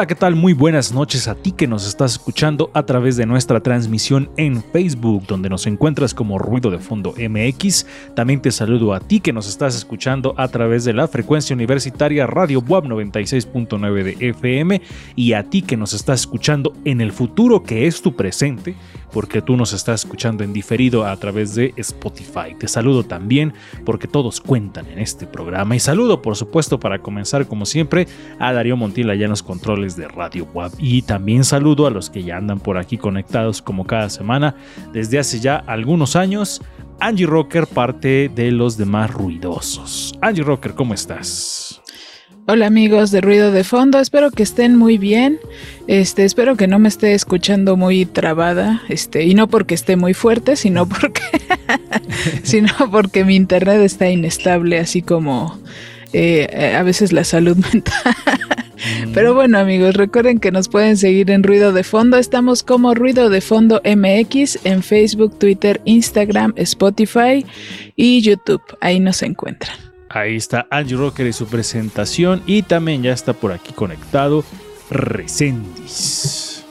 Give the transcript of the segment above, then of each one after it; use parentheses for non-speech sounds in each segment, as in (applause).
Hola, ¿qué tal? Muy buenas noches a ti que nos estás escuchando a través de nuestra transmisión en Facebook, donde nos encuentras como Ruido de Fondo MX. También te saludo a ti que nos estás escuchando a través de la frecuencia universitaria Radio WAP 96.9 de FM y a ti que nos estás escuchando en el futuro que es tu presente, porque tú nos estás escuchando en diferido a través de Spotify. Te saludo también porque todos cuentan en este programa y saludo por supuesto para comenzar como siempre a Darío Montilla ya en los controles de Radio WAP y también saludo a los que ya andan por aquí conectados como cada semana desde hace ya algunos años. Angie Rocker, parte de los demás ruidosos. Angie Rocker, ¿cómo estás? Hola amigos de Ruido de Fondo, espero que estén muy bien. Este, espero que no me esté escuchando muy trabada, este, y no porque esté muy fuerte, sino porque (laughs) sino porque mi internet está inestable, así como eh, a veces la salud (laughs) mental. Pero bueno amigos, recuerden que nos pueden seguir en Ruido de Fondo. Estamos como Ruido de Fondo MX en Facebook, Twitter, Instagram, Spotify y YouTube. Ahí nos encuentran. Ahí está Angie Rocker y su presentación. Y también ya está por aquí conectado Resendis.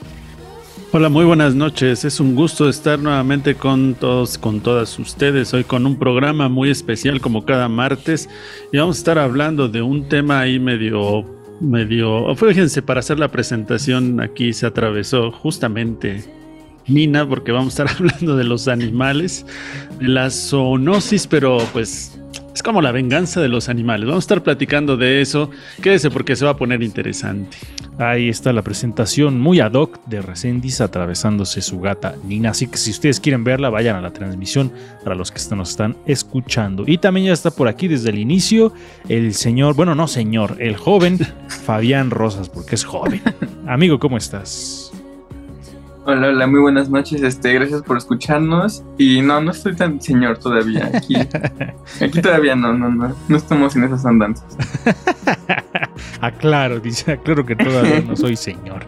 Hola, muy buenas noches. Es un gusto estar nuevamente con todos, con todas ustedes. Hoy con un programa muy especial como cada martes. Y vamos a estar hablando de un tema ahí medio, medio. Fíjense, para hacer la presentación aquí se atravesó justamente Nina, porque vamos a estar (laughs) hablando de los animales, de la zoonosis, pero pues es como la venganza de los animales. Vamos a estar platicando de eso. Quédese porque se va a poner interesante. Ahí está la presentación muy ad hoc de Resendis atravesándose su gata Nina. Así que si ustedes quieren verla, vayan a la transmisión para los que nos están escuchando. Y también ya está por aquí desde el inicio el señor, bueno, no señor, el joven (laughs) Fabián Rosas, porque es joven. Amigo, ¿cómo estás? Hola, hola, muy buenas noches. Este, gracias por escucharnos. Y no, no estoy tan señor todavía. Aquí, (laughs) aquí todavía no, no, no. No estamos en esas andanzas. (laughs) aclaro, dice, aclaro que todavía no soy señor.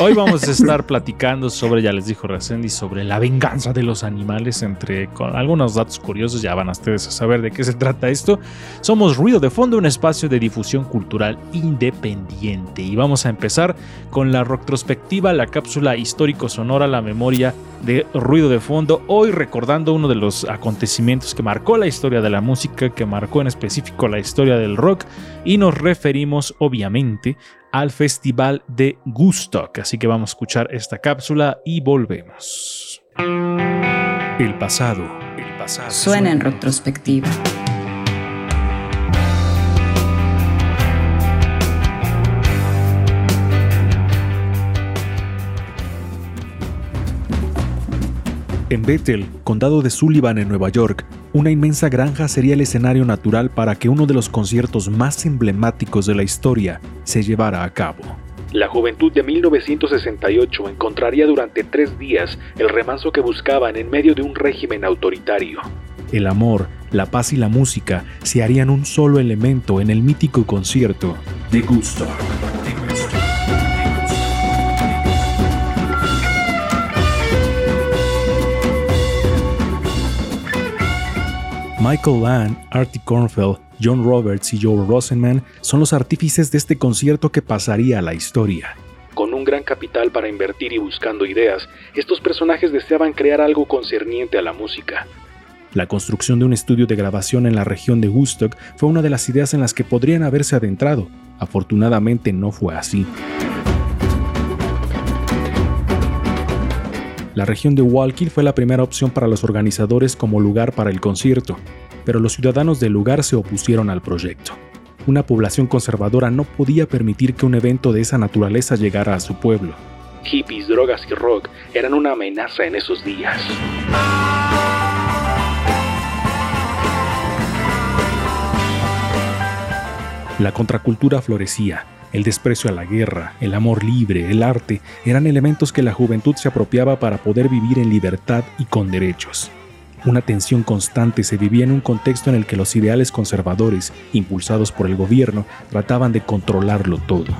Hoy vamos a estar platicando sobre, ya les dijo Resendi, sobre la venganza de los animales, entre con algunos datos curiosos, ya van ustedes a saber de qué se trata esto. Somos Ruido de Fondo, un espacio de difusión cultural independiente. Y vamos a empezar con la retrospectiva, la cápsula histórico-sonora, la memoria de Ruido de Fondo, hoy recordando uno de los acontecimientos que marcó la historia de la música, que marcó en específico la historia del rock, y nos referimos obviamente al Festival de Gustock. Así que vamos a escuchar esta cápsula y volvemos. El pasado, el pasado. Suena en retrospectiva. En Bethel, condado de Sullivan en Nueva York, una inmensa granja sería el escenario natural para que uno de los conciertos más emblemáticos de la historia se llevara a cabo. La juventud de 1968 encontraría durante tres días el remanso que buscaban en medio de un régimen autoritario. El amor, la paz y la música se harían un solo elemento en el mítico concierto de Gusto. Michael Land, Artie Kornfeld, John Roberts y Joe Rosenman son los artífices de este concierto que pasaría a la historia. Con un gran capital para invertir y buscando ideas, estos personajes deseaban crear algo concerniente a la música. La construcción de un estudio de grabación en la región de Woodstock fue una de las ideas en las que podrían haberse adentrado. Afortunadamente no fue así. La región de Wallkill fue la primera opción para los organizadores como lugar para el concierto. pero los ciudadanos del lugar se opusieron al proyecto. Una población conservadora no podía permitir que un evento de esa naturaleza llegara a su pueblo. Hippies, drogas y rock eran una amenaza en esos días. La contracultura florecía, el desprecio a la guerra, el amor libre, el arte, eran elementos que la juventud se apropiaba para poder vivir en libertad y con derechos. Una tensión constante se vivía en un contexto en el que los ideales conservadores, impulsados por el gobierno, trataban de controlarlo todo.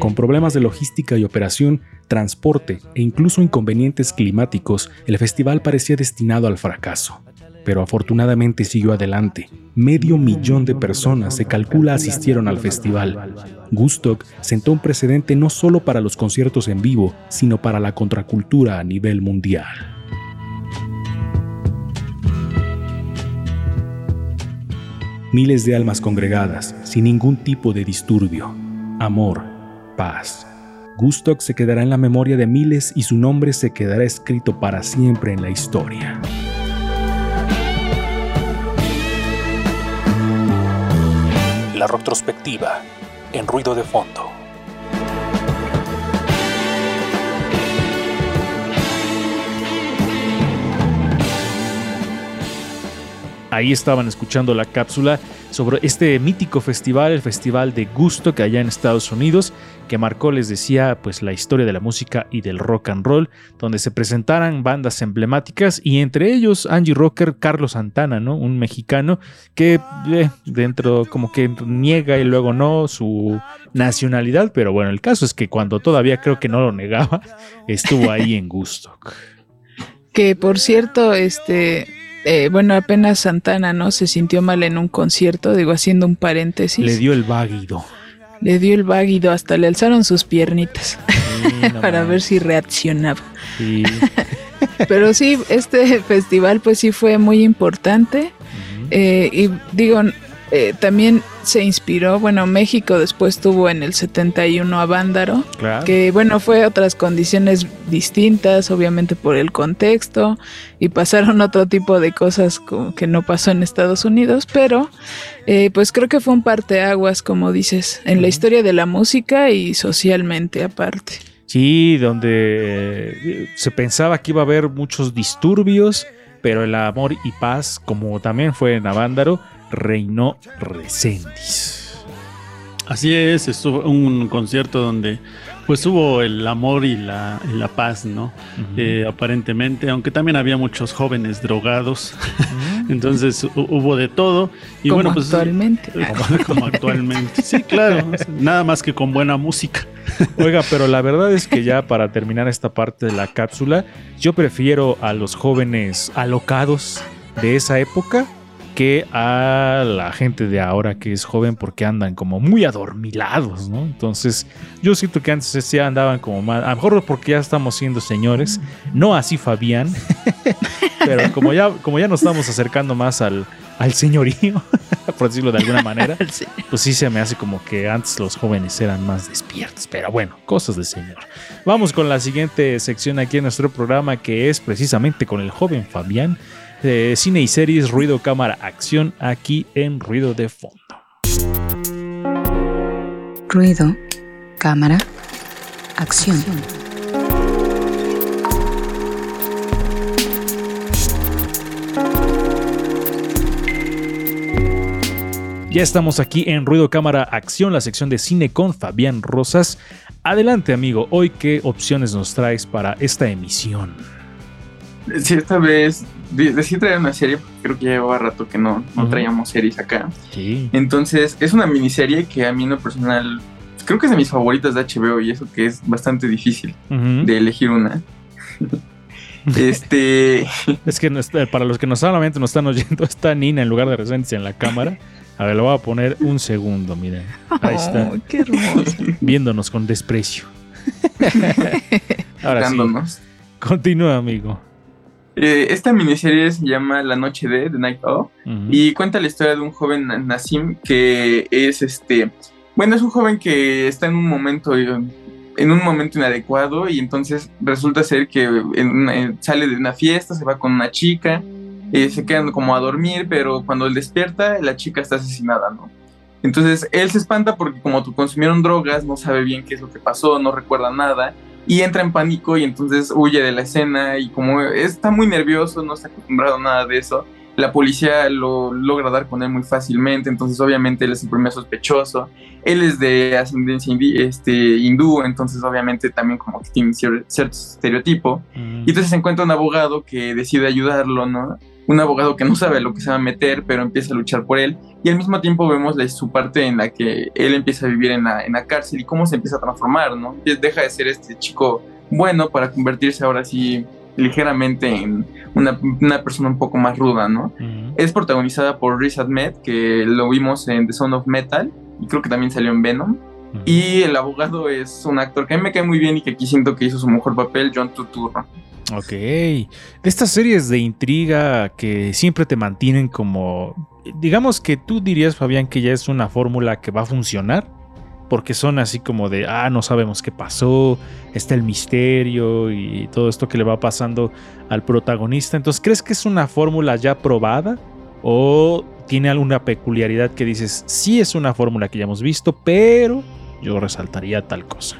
Con problemas de logística y operación, transporte e incluso inconvenientes climáticos, el festival parecía destinado al fracaso. Pero afortunadamente siguió adelante. Medio millón de personas se calcula asistieron al festival. Gustock sentó un precedente no solo para los conciertos en vivo, sino para la contracultura a nivel mundial. Miles de almas congregadas, sin ningún tipo de disturbio. Amor, paz. Gustock se quedará en la memoria de miles y su nombre se quedará escrito para siempre en la historia. La retrospectiva en ruido de fondo. Ahí estaban escuchando la cápsula sobre este mítico festival, el Festival de Gusto que allá en Estados Unidos, que marcó, les decía, pues la historia de la música y del rock and roll, donde se presentaran bandas emblemáticas y entre ellos Angie Rocker, Carlos Santana, ¿no? Un mexicano que eh, dentro como que niega y luego no su nacionalidad, pero bueno, el caso es que cuando todavía creo que no lo negaba, estuvo ahí en Gusto. Que por cierto, este, eh, bueno, apenas Santana, ¿no? Se sintió mal en un concierto, digo, haciendo un paréntesis. Le dio el váguido. Le dio el váguido, hasta le alzaron sus piernitas Sí, (laughs) no para ver si reaccionaba. Sí. (laughs) Pero sí, este festival pues sí fue muy importante. Eh, y digo, eh, también se inspiró, bueno, México después tuvo en el 71 a Vándaro, Claro. que bueno, fue otras condiciones distintas, obviamente por el contexto, y pasaron (laughs) otro tipo de cosas como que no pasó en Estados Unidos, pero eh, pues creo que fue un parteaguas, como dices, en la historia de la música y socialmente aparte. Sí, donde eh, se pensaba que iba a haber muchos disturbios, pero el amor y paz, como también fue en Avándaro, reinó Recendis. Así es, estuvo un concierto donde pues hubo el amor y la, y la paz, ¿no? Eh, aparentemente, aunque también había muchos jóvenes drogados, (laughs) entonces hu- hubo de todo. Y como bueno, pues actualmente. como, (laughs) como actualmente. Sí, claro, nada más que con buena música. (laughs) Oiga, pero la verdad es que ya para terminar esta parte de la cápsula, yo prefiero a los jóvenes alocados de esa época que a la gente de ahora que es joven porque andan como muy adormilados, ¿no? Entonces, yo siento que antes andaban como más, a lo mejor porque ya estamos siendo señores, no así Fabián, (laughs) pero como ya, como ya nos estamos acercando más al, al señorío, (laughs) por decirlo de alguna manera, pues sí se me hace como que antes los jóvenes eran más despiertos, pero bueno, cosas de señor. Vamos con la siguiente sección aquí en nuestro programa que es precisamente con el joven Fabián, eh, cine y series, ruido, cámara, acción, aquí en Ruido de Fondo. Ruido, cámara, acción. Ya estamos aquí en Ruido Cámara Acción, la sección de cine con Fabián Rosas. Adelante amigo, hoy qué opciones nos traes para esta emisión. Sí, esta vez de- decidí traer una serie, porque creo que ya llevaba rato que no, no traíamos series acá. Sí. Entonces, es una miniserie que a mí en lo personal creo que es de mis favoritas de HBO y eso que es bastante difícil de elegir una. (laughs) este, Es que no está- para los que no solamente nos están oyendo, está Nina en lugar de Resentis en la cámara. A ver, lo voy a poner un segundo, miren. Ahí está, Oh, qué hermoso. viéndonos con desprecio. (laughs) Ahora sí, continúa, amigo. Eh, esta miniserie se llama La Noche de The Night Of y cuenta la historia de un joven Na- Nassim que es este. Bueno, es un joven que está en un momento eh, en un momento inadecuado y entonces resulta ser que en en- sale de una fiesta, se va con una chica, eh, se quedan como a dormir, pero cuando él despierta, la chica está asesinada, ¿no? Entonces él se espanta porque como consumieron drogas, no sabe bien qué es lo que pasó, no recuerda nada y entra en pánico y entonces huye de la escena y como está muy nervioso, no está acostumbrado a nada de eso, la policía lo logra dar con él muy fácilmente, entonces obviamente él es el primer sospechoso, él es de ascendencia este, hindú, entonces obviamente también como que tiene cier- cierto estereotipo, Mm. y entonces se encuentra un abogado que decide ayudarlo, ¿no? Un abogado que no sabe a lo que se va a meter, pero empieza a luchar por él. Y al mismo tiempo vemos su parte en la que él empieza a vivir en la, en la cárcel y cómo se empieza a transformar, ¿no? Deja de ser este chico bueno para convertirse ahora sí ligeramente en una, una persona un poco más ruda, ¿no? Es protagonizada por Riz Ahmed, que lo vimos en The Sound of Metal y creo que también salió en Venom. Y el abogado es un actor que a mí me cae muy bien y que aquí siento que hizo su mejor papel, John Turturro. Ok. De estas series de intriga que siempre te mantienen como. Digamos que tú dirías, Fabián, que ya es una fórmula que va a funcionar. Porque son así como de, ah, no sabemos qué pasó, está el misterio y todo esto que le va pasando al protagonista. Entonces, ¿crees que es una fórmula ya probada? ¿O tiene alguna peculiaridad que dices, sí es una fórmula que ya hemos visto, pero yo resaltaría tal cosa?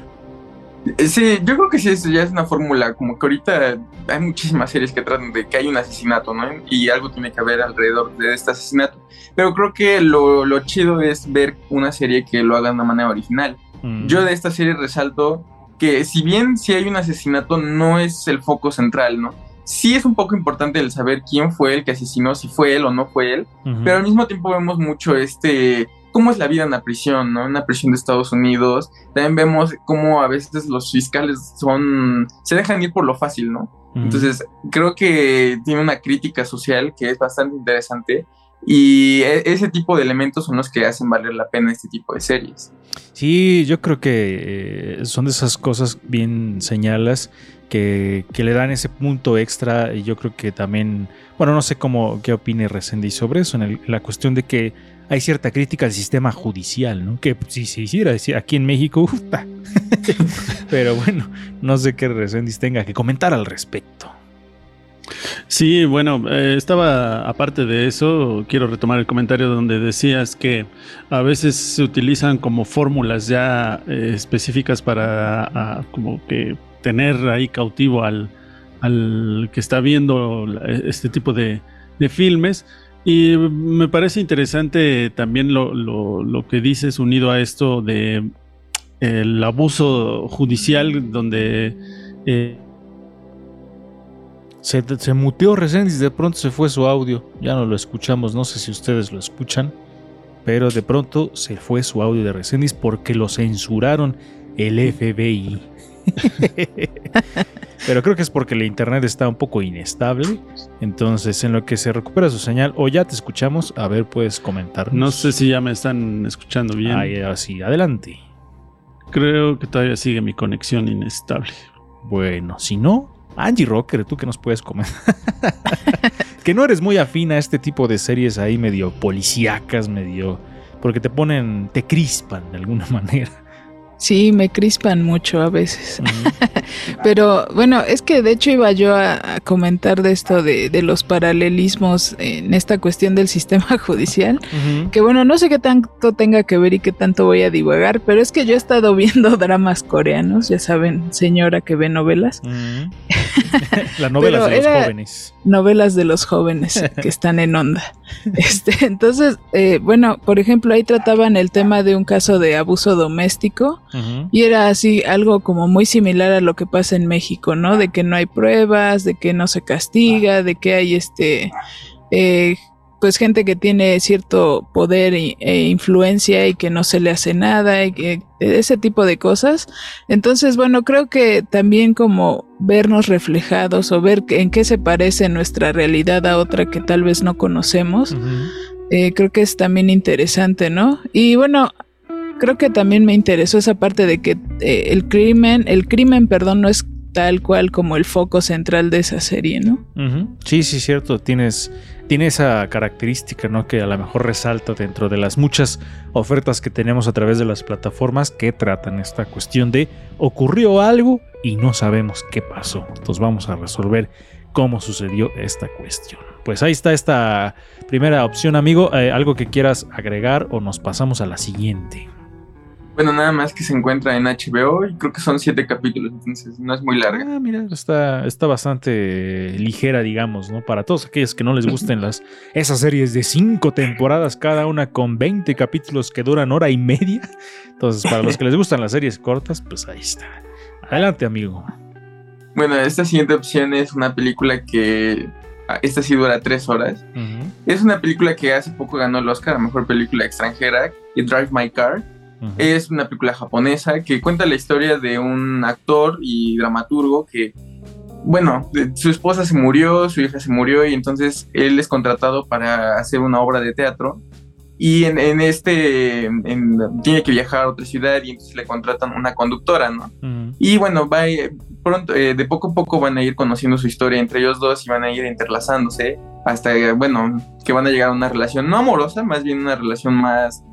Eh, Sí, yo creo que sí, eso ya es una fórmula, como que ahorita hay muchísimas series que tratan de que hay un asesinato, ¿no? Y algo tiene que haber alrededor de este asesinato. Pero creo que lo, lo chido es ver una serie que lo haga de una manera original. Mm. Yo de esta serie resalto que si bien si hay un asesinato no es el foco central, ¿no? Sí es un poco importante el saber quién fue el que asesinó, si fue él o no fue él, pero al mismo tiempo vemos mucho este cómo es la vida en la prisión, ¿no? En la prisión de Estados Unidos. También vemos cómo a veces los fiscales son se dejan ir por lo fácil, ¿no? Entonces, creo que tiene una crítica social que es bastante interesante y e- ese tipo de elementos son los que hacen valer la pena este tipo de series. Sí, yo creo que eh, son de esas cosas bien señalas que, que le dan ese punto extra y yo creo que también, bueno, no sé cómo, qué opine Resendiz sobre eso, en el- la cuestión de que hay cierta crítica al sistema judicial, ¿no? Que si se hiciera aquí en México, (laughs) uf, pero bueno, no sé qué Resendiz tenga que comentar al respecto. Sí, bueno, eh, estaba aparte de eso, quiero retomar el comentario donde decías que a veces se utilizan como fórmulas ya eh, específicas para ah, como que tener ahí cautivo al, al que está viendo la- este tipo de, de filmes. Y me parece interesante también lo, lo- que dices unido a esto de el abuso judicial donde eh, Se, se muteó Resendiz, de pronto se fue su audio, ya no lo escuchamos, no sé si ustedes lo escuchan, pero de pronto se fue su audio de Resendiz porque lo censuraron el FBI. (laughs) pero creo que es porque el internet está un poco inestable, entonces en lo que se recupera su señal, o ya te escuchamos, a ver, puedes comentar. no sé si ya me están escuchando bien. Ahí, así, adelante. Creo que todavía sigue mi conexión inestable. Bueno, si no, Angie Rocker, tú que nos puedes comentar. (laughs) que no eres muy afín a este tipo de series ahí medio policíacas, medio. Porque te ponen, te crispan de alguna (laughs) manera. Sí, me crispan mucho a veces. (laughs) Pero bueno, es que de hecho iba yo a, a comentar de esto de, de los paralelismos en esta cuestión del sistema (laughs) judicial. Que bueno, no sé qué tanto tenga que ver y qué tanto voy a divagar, pero es que yo he estado (laughs) viendo dramas coreanos, ya saben, señora que ve novelas, Mm. La novela Pero de los jóvenes. novelas de los jóvenes que están en onda. Este, entonces, eh, bueno, por ejemplo, ahí trataban el tema de un caso de abuso doméstico Y era así algo como muy similar a lo que pasa en México, ¿no? De que no hay pruebas, de que no se castiga, de que hay este, eh, pues gente que tiene cierto poder e, influencia y que no se le hace nada, y que, ese tipo de cosas. Entonces, bueno, creo que también como vernos reflejados o ver en qué se parece nuestra realidad a otra que tal vez no conocemos, eh, creo que es también interesante, ¿no? Y bueno, creo que también me interesó esa parte de que eh, el crimen, el crimen, perdón, no es tal cual como el foco central de esa serie, ¿no? Ujú. Sí, sí, cierto. Tienes, tiene esa característica, ¿no? Que a lo mejor resalta dentro de las muchas ofertas que tenemos a través de las plataformas que tratan esta cuestión de ocurrió algo y no sabemos qué pasó. Entonces vamos a resolver cómo sucedió esta cuestión. Pues ahí está esta primera opción, amigo. Eh, ¿Algo que quieras agregar o nos pasamos a la siguiente? Bueno, nada más que se encuentra en HBO y creo que son siete capítulos, entonces no es muy larga. Ah, mira, está, está bastante ligera, digamos, ¿no? Para todos aquellos que no les gusten las esas series de cinco temporadas, cada una con 20 capítulos que duran hora y media. Entonces, para los que les gustan las series cortas, pues ahí está. Adelante, amigo. Bueno, esta siguiente opción es una película que. ah, Esta sí dura tres horas. Es una película que hace poco ganó el Oscar a Mejor Película Extranjera, y Drive My Car. Es una película japonesa que cuenta la historia de un actor y dramaturgo que, bueno, su esposa se murió, su hija se murió y entonces él es contratado para hacer una obra de teatro. Y en, en este, en- tiene que viajar a otra ciudad y entonces le contratan una conductora, ¿no? Y bueno, va, eh, pronto, eh, de poco a poco van a ir conociendo su historia entre ellos dos y van a ir interlazándose hasta, eh, bueno, que van a llegar a una relación no amorosa, más bien una relación más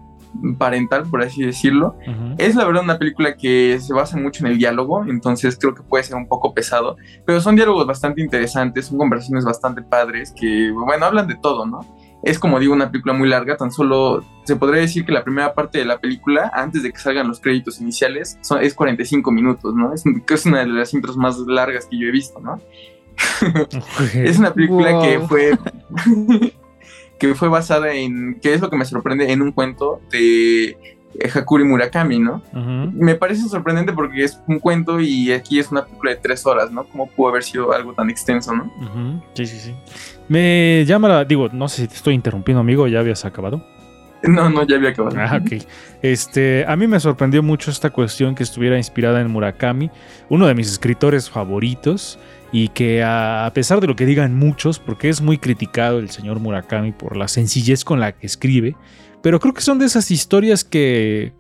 parental, por así decirlo. Ujú. Es la verdad una película que se basa mucho en el diálogo, entonces creo que puede ser un poco pesado, pero son diálogos bastante interesantes, son conversaciones bastante padres que, bueno, hablan de todo, ¿no? Es como digo, una película muy larga, tan solo se podría decir que la primera parte de la película, antes de que salgan los créditos iniciales, son, es 45 minutos, ¿no? Es, que es una de las intros más largas que yo he visto, ¿no? (laughs) Es una película que Wow. fue (laughs) que fue basada en, que es lo que me sorprende, en un cuento de eh, Hakuri Murakami, ¿no? Me parece sorprendente porque es un cuento y aquí es una película de tres horas, ¿no? ¿Cómo pudo haber sido algo tan extenso, ¿no? Ujú. Sí, sí, sí. Me llama la. Digo, no sé si te estoy interrumpiendo, amigo, ya habías acabado. No, no, ya había acabado. Ah, ok. Este, a mí me sorprendió mucho esta cuestión que estuviera inspirada en Murakami, uno de mis escritores favoritos, y que a, pesar de lo que digan muchos, porque es muy criticado el señor Murakami por la sencillez con la que escribe, pero creo que son de esas historias que,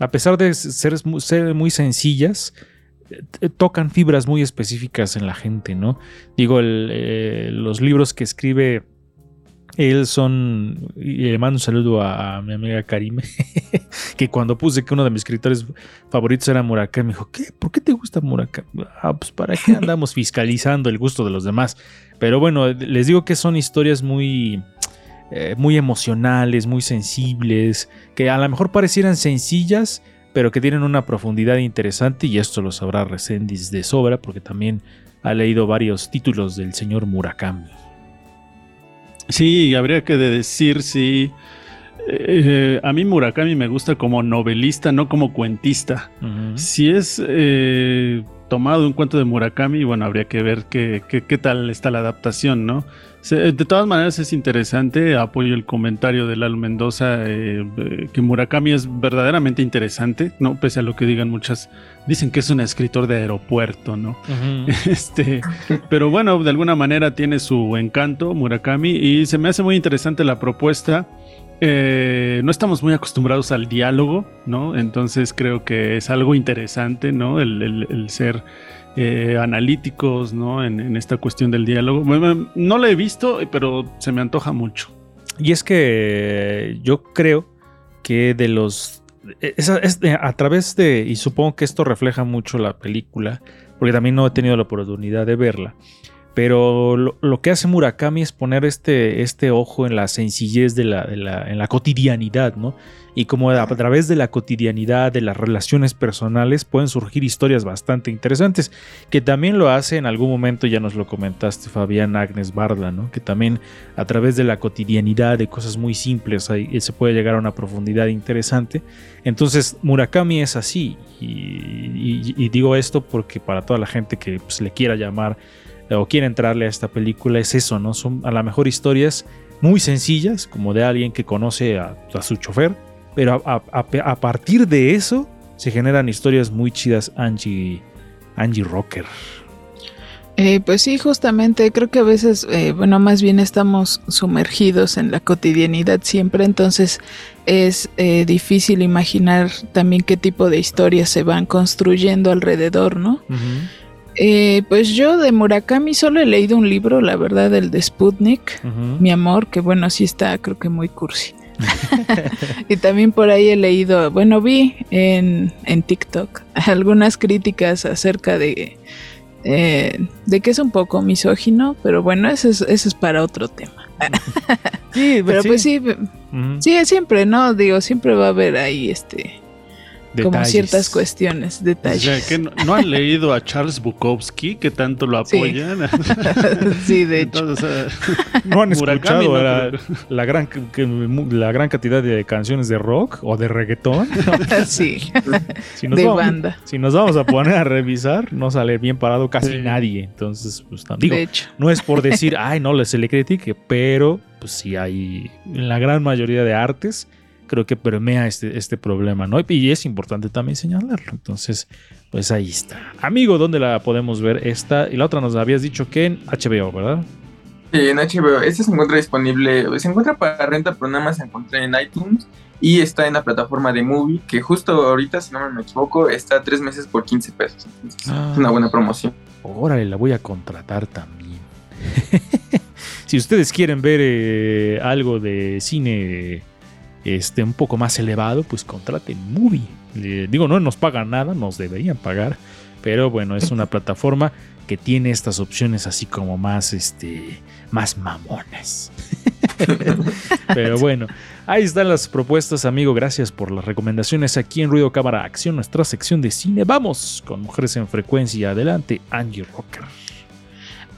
a pesar de ser, ser muy sencillas, eh, tocan fibras muy específicas en la gente, ¿no? Digo, eh, los libros que escribe él son, y le mando un saludo a, a mi amiga Karime, (laughs) que cuando puse que uno de mis escritores favoritos era Murakami, me dijo, ¿qué? ¿Por qué te gusta Murakami? Ah, pues para qué andamos fiscalizando el gusto de los demás. Pero bueno, les digo que son historias muy, eh, muy emocionales, muy sensibles, que a lo mejor parecieran sencillas, pero que tienen una profundidad interesante y esto lo sabrá Resendiz de sobra porque también ha leído varios títulos del señor Murakami. Sí, habría que de decir si eh, a mí Murakami me gusta como novelista, no como cuentista. Si es eh, tomado un cuento de Murakami, bueno, habría que ver qué, qué- qué tal está la adaptación, ¿no? Se- de todas maneras es interesante, apoyo el comentario de Lalo Mendoza, eh, eh, que Murakami es verdaderamente interesante, ¿no? Pese a lo que digan muchas, dicen que es un escritor de aeropuerto, ¿no? (laughs) Este, pero bueno, de alguna manera tiene su encanto Murakami y se me hace muy interesante la propuesta. Eh, no estamos muy acostumbrados al diálogo, ¿no? Entonces creo que es algo interesante, ¿no? El, ser eh, analíticos, ¿no? En, esta cuestión del diálogo. No lo he visto, pero se me antoja mucho. Y es que yo creo que de los... es a través de... Y supongo que esto refleja mucho la película, porque también no he tenido la oportunidad de verla. Pero lo, lo que hace Murakami es poner este, este ojo en la sencillez de la, de la- en la cotidianidad, ¿no? Y como a, a través de la cotidianidad, de las relaciones personales, pueden surgir historias bastante interesantes, que también lo hace en algún momento, ya nos lo comentaste, Fabián Agnes Barda, ¿no? Que también a través de la cotidianidad, de cosas muy simples, ahí se puede llegar a una profundidad interesante. Entonces, Murakami es así. Y, y- y digo esto porque para toda la gente que pues, le quiera llamar eh, o quiera entrarle a esta película, es eso, ¿no? Son a lo mejor historias muy sencillas, como de alguien que conoce a, a su chofer, pero a, a- a- a partir de eso se generan historias muy chidas, Angie, Angie Rocker. Eh, pues sí, justamente creo que a veces, eh, bueno, más bien estamos sumergidos en la cotidianidad siempre, entonces es eh, difícil imaginar también qué tipo de historias se van construyendo alrededor, ¿no? Eh, pues yo de Murakami solo he leído un libro, la verdad, el de Sputnik. Mi amor, que bueno, sí está creo que muy cursi. (laughs) y también por ahí he leído, bueno, vi en, en TikTok algunas críticas acerca de, eh, de que es un poco misógino, pero bueno, eso es, eso es para otro tema. (laughs) Sí, Pero pues sí, Ujú. sí, siempre, ¿no? Digo, siempre va a haber ahí este como ciertas cuestiones, O detalles. sea, que no, no han leído a Charles Bukowski, que tanto lo apoyan. (laughs) (laughs) sí, de hecho. Entonces, o sea, No han Murakami, escuchado no, la, gran, que- la gran cantidad de canciones de rock o de reggaetón. (laughs) sí, Si nos, de vamos, banda, si nos vamos a poner a revisar, no sale bien parado casi Sí. nadie. Entonces, pues, no- digo, de hecho. no es por decir, ay, no se le critique, pero pues sí hay en la gran mayoría de artes creo que permea este, este problema, ¿no? Y es importante también señalarlo. Entonces, pues ahí está. Amigo, ¿dónde la podemos ver esta? Y la otra nos habías dicho que en HBO, ¿verdad? Sí, en HBO. Este se encuentra disponible, se encuentra para renta, pero nada más se encuentra en iTunes y está en la plataforma de Movie, que justo ahorita, si no me equivoco, está tres meses por 15 pesos. Entonces, Ah. Es una buena promoción. Órale, la voy a contratar también. (laughs) si ustedes quieren ver eh, algo de cine este, un poco más elevado, pues contraten Movie. Eh, digo, no nos pagan nada, nos deberían pagar. Pero bueno, es una plataforma que tiene estas opciones así como más, este, más mamonas. (laughs) Pero bueno, ahí están las propuestas, amigo. Gracias por las recomendaciones aquí en Ruido Cámara Acción, nuestra sección de cine. Vamos con Mujeres en Frecuencia. Adelante, Angie Rocker.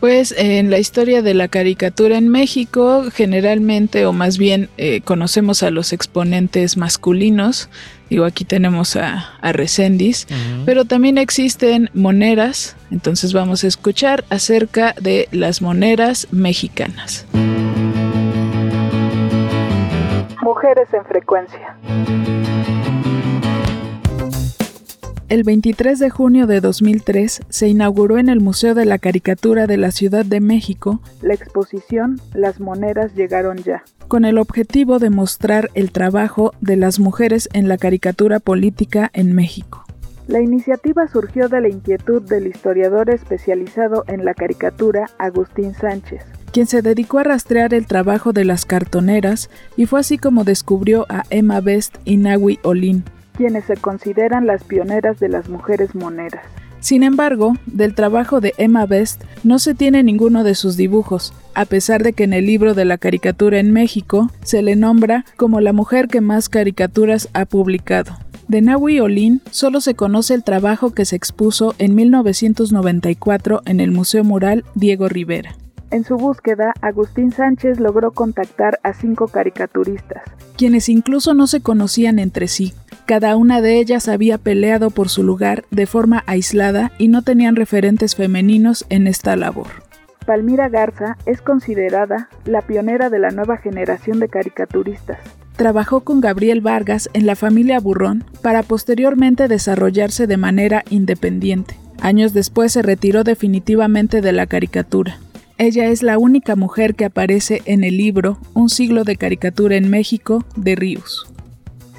Pues en la historia de la caricatura en México, generalmente, o más bien, eh, conocemos a los exponentes masculinos. Digo, aquí tenemos a, a Recendis, pero también existen moneras. Entonces vamos a escuchar acerca de las moneras mexicanas. Mujeres en frecuencia. El 23 de junio de 2003 se inauguró en el Museo de la Caricatura de la Ciudad de México. La exposición Las moneras llegaron ya, con el objetivo de mostrar el trabajo de las mujeres en la caricatura política en México. La iniciativa surgió de la inquietud del historiador especializado en la caricatura Agustín Sánchez, quien se dedicó a rastrear el trabajo de las cartoneras y fue así como descubrió a Emma Best y Nawi Olin, quienes se consideran las pioneras de las mujeres moneras. Sin embargo, del trabajo de Emma Best no se tiene ninguno de sus dibujos, a pesar de que en el libro de la caricatura en México se le nombra como la mujer que más caricaturas ha publicado. De Nawi Olin solo se conoce el trabajo que se expuso en 1994 en el Museo Mural Diego Rivera. En su búsqueda, Agustín Sánchez logró contactar a cinco caricaturistas, quienes incluso no se conocían entre sí. Cada una de ellas había peleado por su lugar de forma aislada y no tenían referentes femeninos en esta labor. Palmira Garza es considerada la pionera de la nueva generación de caricaturistas. Trabajó con Gabriel Vargas en la familia Burrón para posteriormente desarrollarse de manera independiente. Años después se retiró definitivamente de la caricatura. Ella es la única mujer que aparece en el libro Un siglo de caricatura en México de Ríos.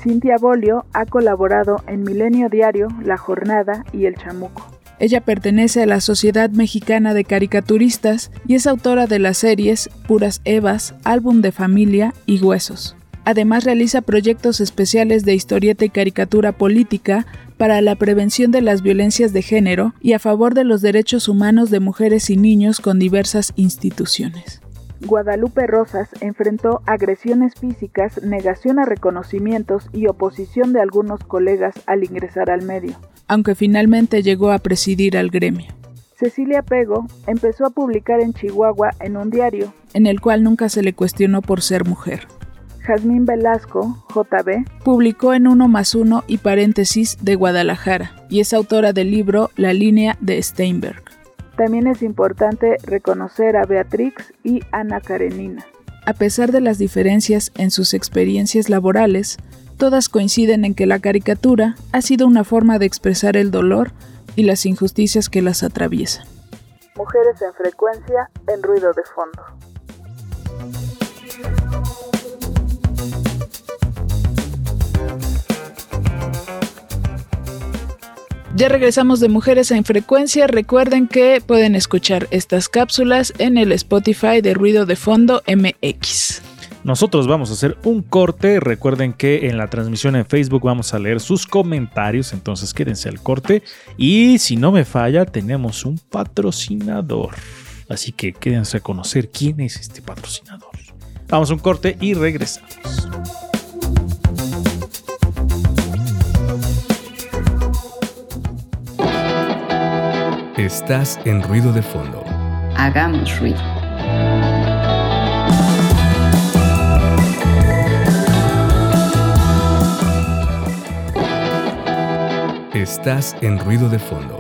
Cintia Bolio ha colaborado en Milenio Diario, La Jornada y El Chamuco. Ella pertenece a la Sociedad Mexicana de Caricaturistas y es autora de las series Puras Evas, Álbum de Familia y Huesos. Además realiza proyectos especiales de historieta y caricatura política para la prevención de las violencias de género y a favor de los derechos humanos de mujeres y niños con diversas instituciones. Guadalupe Rosas enfrentó agresiones físicas, negación a reconocimientos y oposición de algunos colegas al ingresar al medio, aunque finalmente llegó a presidir al gremio. Cecilia Pego empezó a publicar en Chihuahua en un diario, en el cual nunca se le cuestionó por ser mujer. Jazmín Velasco, JB, publicó en Uno más Uno y paréntesis de Guadalajara y es autora del libro La línea de Steinberg. También es importante reconocer a Beatrix y Ana Karenina. A pesar de las diferencias en sus experiencias laborales, todas coinciden en que la caricatura ha sido una forma de expresar el dolor y las injusticias que las atraviesan. Mujeres en frecuencia en ruido de fondo. Ya regresamos de Mujeres en Frecuencia. Recuerden que pueden escuchar estas cápsulas en el Spotify de Ruido de Fondo MX. Nosotros vamos a hacer un corte. Recuerden que en la transmisión en Facebook vamos a leer sus comentarios. Entonces quédense al corte. Y si no me falla, tenemos un patrocinador. Así que quédense a conocer quién es este patrocinador. Vamos a un corte y regresamos. Estás en ruido de fondo. Hagamos ruido. Estás en ruido de fondo.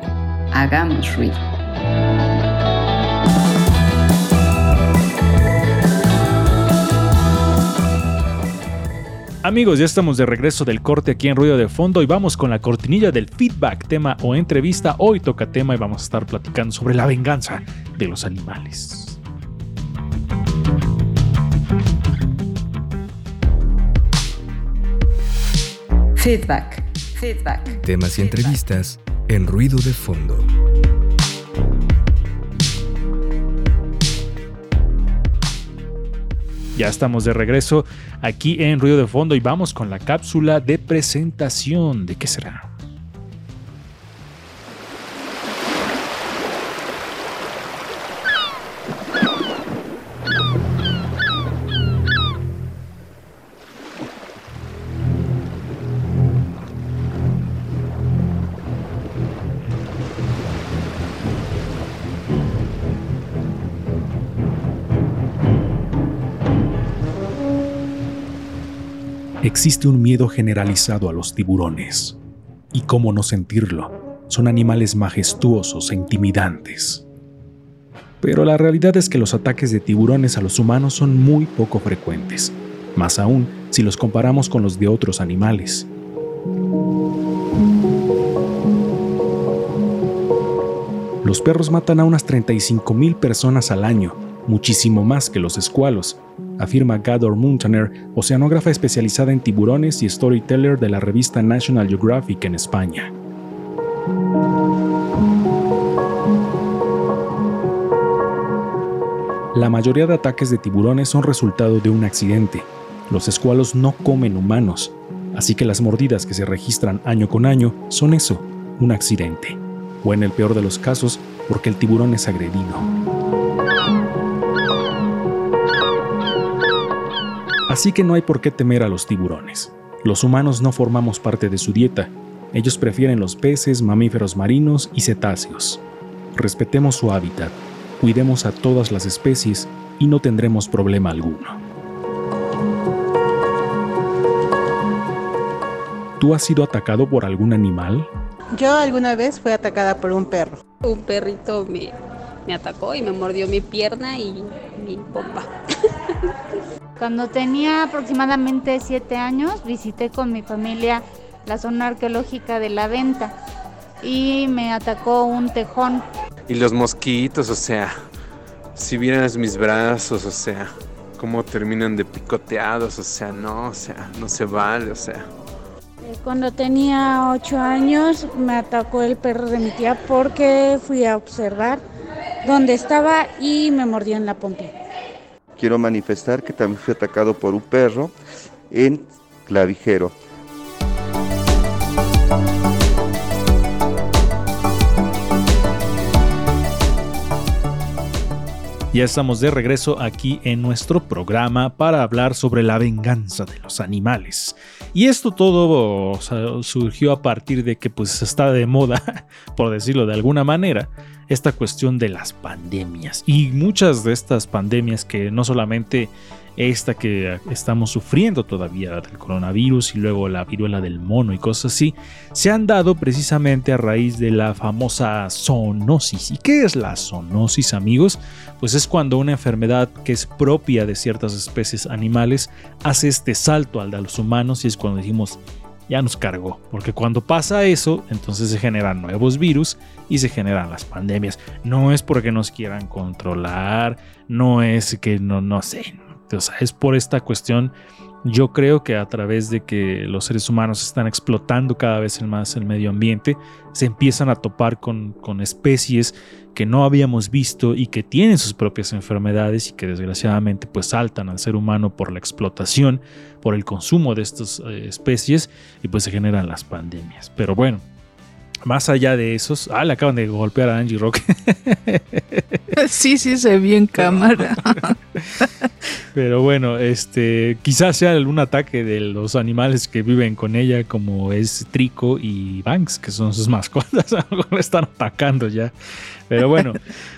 Hagamos ruido. Amigos, ya estamos de regreso del corte aquí en Ruido de Fondo y vamos con la cortinilla del feedback, tema o entrevista. Hoy toca tema y vamos a estar platicando sobre la venganza de los animales. Feedback. Feedback. Temas y entrevistas en ruido de fondo. Ya estamos de regreso aquí en Ruido de Fondo y vamos con la cápsula de presentación. ¿De qué será? Existe un miedo generalizado a los tiburones. ¿Y cómo no sentirlo? Son animales majestuosos e intimidantes. Pero la realidad es que los ataques de tiburones a los humanos son muy poco frecuentes, más aún si los comparamos con los de otros animales. Los perros matan a unas 35.000 personas al año, muchísimo más que los escualos, afirma Gador Muntaner, oceanógrafa especializada en tiburones y storyteller de la revista National Geographic en España. La mayoría de ataques de tiburones son resultado de un accidente. Los escualos no comen humanos, así que las mordidas que se registran año con año son eso, un accidente. O en el peor de los casos, porque el tiburón es agredido. Así que no hay por qué temer a los tiburones. Los humanos no formamos parte de su dieta. Ellos prefieren los peces, mamíferos marinos y cetáceos. Respetemos su hábitat, cuidemos a todas las especies y no tendremos problema alguno. ¿Tú has sido atacado por algún animal? Yo alguna vez fui atacada por un perro. Un perrito me, me atacó y me mordió mi pierna y mi pompa. (laughs) Cuando tenía aproximadamente siete años, visité con mi familia la zona arqueológica de la venta y me atacó un tejón. Y los mosquitos, o sea, si vieras mis brazos, o sea, cómo terminan de picoteados, o sea, no, o sea, no se vale, o sea. Cuando tenía ocho años me atacó el perro de mi tía porque fui a observar dónde estaba y me mordió en la pompa. Quiero manifestar que también fui atacado por un perro en Clavijero. Ya estamos de regreso aquí en nuestro programa para hablar sobre la venganza de los animales. Y esto todo surgió a partir de que pues está de moda, (laughs) por decirlo de alguna manera, esta cuestión de las pandemias. Y muchas de estas pandemias que no solamente esta que estamos sufriendo todavía del coronavirus y luego la viruela del mono y cosas así, se han dado precisamente a raíz de la famosa zoonosis. ¿Y qué es la zoonosis, amigos? Pues es cuando una enfermedad que es propia de ciertas especies animales hace este salto al de los humanos y es cuando decimos ya nos cargó, porque cuando pasa eso, entonces se generan nuevos virus y se generan las pandemias. No es porque nos quieran controlar, no es que no, no sé, o sea, es por esta cuestión Yo creo que a través de que los seres humanos están explotando cada vez más el medio ambiente, se empiezan a topar con, con especies que no habíamos visto y que tienen sus propias enfermedades y que desgraciadamente pues saltan al ser humano por la explotación, por el consumo de estas eh, especies y pues se generan las pandemias. Pero bueno, más allá de esos, ah, le acaban de golpear a Angie Rock. (laughs) sí, sí, se vio en cámara. (laughs) Pero bueno, este, quizás sea algún ataque de los animales que viven con ella, como es Trico y Banks, que son sus mascotas. (laughs) Algo le están atacando ya. Pero bueno,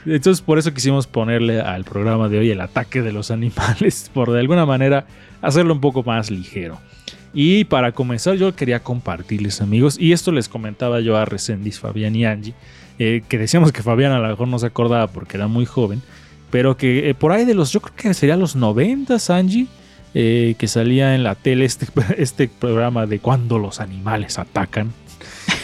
entonces por eso quisimos ponerle al programa de hoy el ataque de los animales, por de alguna manera hacerlo un poco más ligero. Y para comenzar, yo quería compartirles, amigos, y esto les comentaba yo a Resendis, Fabián y Angie, eh, que decíamos que Fabián a lo mejor no se acordaba porque era muy joven, pero que eh, por ahí de los, yo creo que sería los 90, Angie, eh, que salía en la tele este, (laughs) este programa de cuando los animales atacan,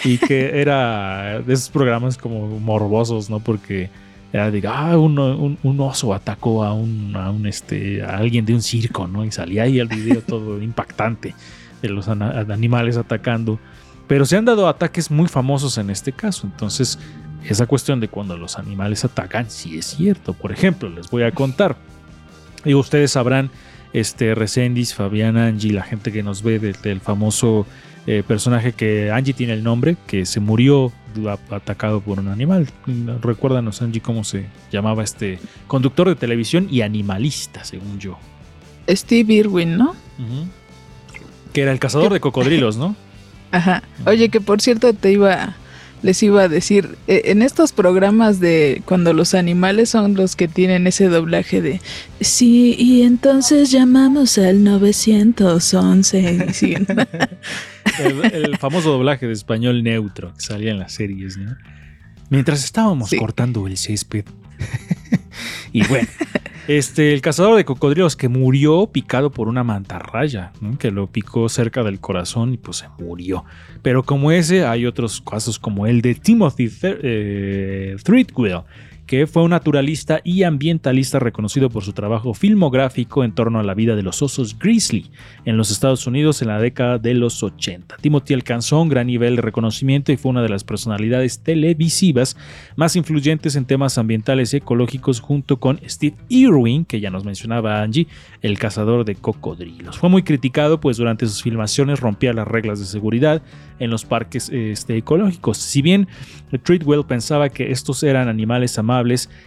y que era de esos programas como morbosos, ¿no? Porque era de, ah, un, un, un, oso atacó a un, a un este, a alguien de un circo, ¿no? Y salía ahí el video todo impactante de los animales atacando. Pero se han dado ataques muy famosos en este caso. Entonces, esa cuestión de cuando los animales atacan, sí es cierto. Por ejemplo, les voy a contar. Digo, ustedes sabrán, este, Resendis, Fabián, Angie, la gente que nos ve del, famoso eh, personaje que Angie tiene el nombre, que se murió atacado por un animal. Recuérdanos, Angie, cómo se llamaba este conductor de televisión y animalista, según yo. Steve Irwin, ¿no? Que era el cazador de cocodrilos, ¿no? (laughs) Ajá. Oye, que por cierto te iba, les iba a decir, eh, en estos programas de cuando los animales son los que tienen ese doblaje de, sí, y entonces llamamos al 911. (laughs) (laughs) el, el, famoso doblaje de español neutro que salía en las series, ¿no? Mientras estábamos cortando el césped. (laughs) y bueno, este, el cazador de cocodrilos que murió picado por una mantarraya, que lo picó cerca del corazón y pues se murió. Pero como ese, hay otros casos como el de Timothy eh, Threadgill, fue un naturalista y ambientalista reconocido por su trabajo filmográfico en torno a la vida de los osos grizzly en los Estados Unidos en la década de los 80. Timothy alcanzó un gran nivel de reconocimiento y fue una de las personalidades televisivas más influyentes en temas ambientales y ecológicos junto con Steve Irwin, que ya nos mencionaba Angie, el cazador de cocodrilos. Fue muy criticado pues durante sus filmaciones rompía las reglas de seguridad en los parques este, ecológicos. Si bien Treadwell pensaba que estos eran animales amables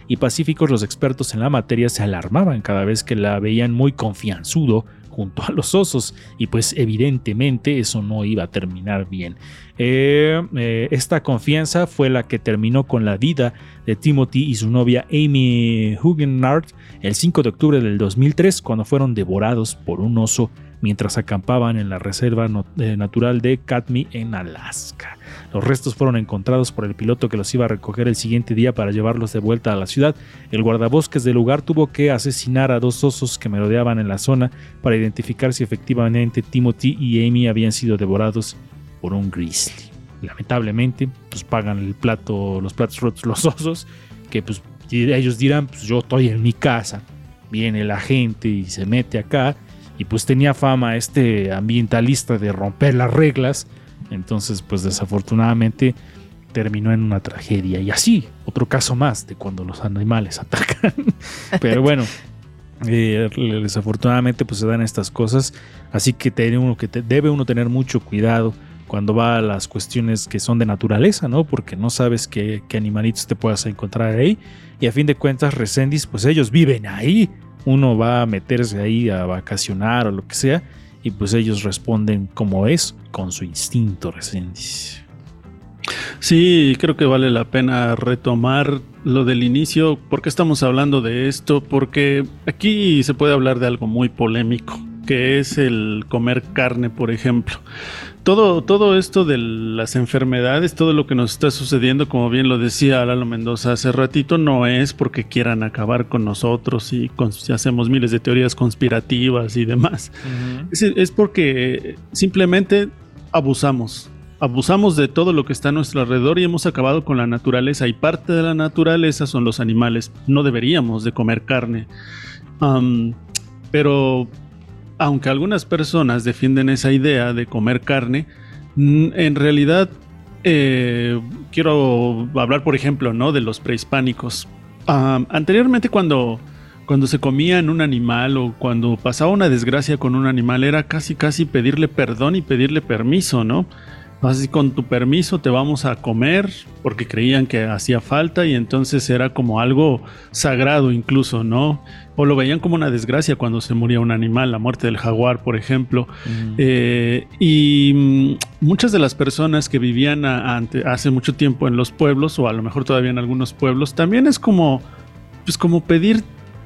y pacíficos, los expertos en la materia se alarmaban cada vez que la veían muy confianzudo junto a los osos y pues evidentemente eso no iba a terminar bien. Eh, eh, esta confianza fue la que terminó con la vida de Timothy y su novia Amy Huguenard el 5 de octubre del 2003 cuando fueron devorados por un oso mientras acampaban en la reserva eh, natural de Katmai en Alaska. Los restos fueron encontrados por el piloto que los iba a recoger el siguiente día para llevarlos de vuelta a la ciudad. El guardabosques del lugar tuvo que asesinar a dos osos que merodeaban en la zona para identificar si efectivamente Timothy y Amy habían sido devorados por un grizzly. Lamentablemente, pues pagan el plato, los platos rotos los (laughs) osos, que pues ellos dirán, pues yo estoy en mi casa, viene la gente y se mete acá y pues tenía fama este ambientalista de romper las reglas, entonces pues desafortunadamente terminó en una tragedia y así, otro caso más de cuando los animales (laughs) atacan. Pero bueno, eh, desafortunadamente pues se dan estas cosas, así que, tiene uno, que debe uno tener mucho cuidado cuando va a las cuestiones que son de naturaleza, ¿no? Porque no sabes qué, animalitos te puedas encontrar ahí. Y a fin de cuentas, Resendis, pues ellos viven ahí uno va a meterse ahí a vacacionar o lo que sea, y pues ellos responden como es, con su instinto reciente. Sí, creo que vale la pena retomar lo del inicio. ¿Por qué estamos hablando de esto? Porque aquí se puede hablar de algo muy polémico, que es el comer carne, por ejemplo todo, todo esto de las enfermedades, todo lo que nos está sucediendo, como bien lo decía Lalo Mendoza hace ratito, no es porque quieran acabar con nosotros y hacemos miles de teorías conspirativas y demás. es, porque simplemente abusamos. Abusamos de todo lo que está a nuestro alrededor y hemos acabado con la naturaleza. Y parte de la naturaleza son los animales. No deberíamos de comer carne. pero aunque algunas personas defienden esa idea de comer carne, mm, en realidad eh, quiero hablar, por ejemplo, ¿no? de los prehispánicos. Anteriormente cuando, cuando se comía en un animal o cuando pasaba una desgracia con un animal era casi casi pedirle perdón y pedirle permiso, ¿no? Así con tu permiso te vamos a comer porque creían que hacía falta y entonces era como algo sagrado incluso, ¿no? O lo veían como una desgracia cuando se moría un animal, la muerte del jaguar, por ejemplo. Eh, y mm, muchas de las personas que vivían a- ante- hace mucho tiempo en los pueblos, o a lo mejor todavía en algunos pueblos, también es como, pues como pedir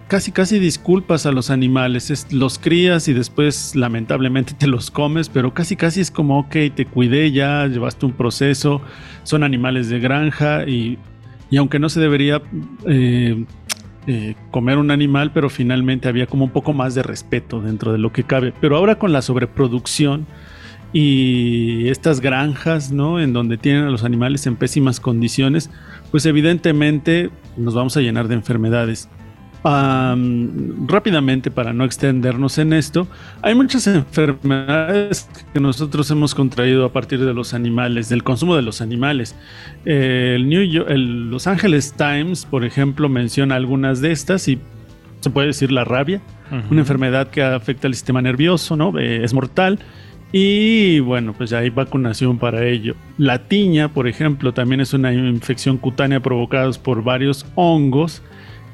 casi casi disculpas a los animales. Es- los crías y después lamentablemente te los comes, pero casi casi es como, ok, te cuidé ya, llevaste un proceso, son animales de granja y, y aunque no se debería eh, eh, comer un animal, pero finalmente había como un poco más de respeto dentro de lo que cabe. Pero ahora con la sobreproducción y estas granjas, ¿no? En donde tienen a los animales en pésimas condiciones, pues evidentemente nos vamos a llenar de enfermedades. Am, rápidamente, para no extendernos en esto, hay muchas enfermedades que nosotros hemos contraído a partir de los animales, del consumo de los animales. Eh, el New Yo- el Los Angeles Times, por ejemplo, menciona algunas de estas y se puede decir la rabia, una enfermedad que afecta al sistema nervioso, ¿no? Eh, es mortal. Y bueno, pues ya hay vacunación para ello. La tiña, por ejemplo, también es una infección cutánea provocada por varios hongos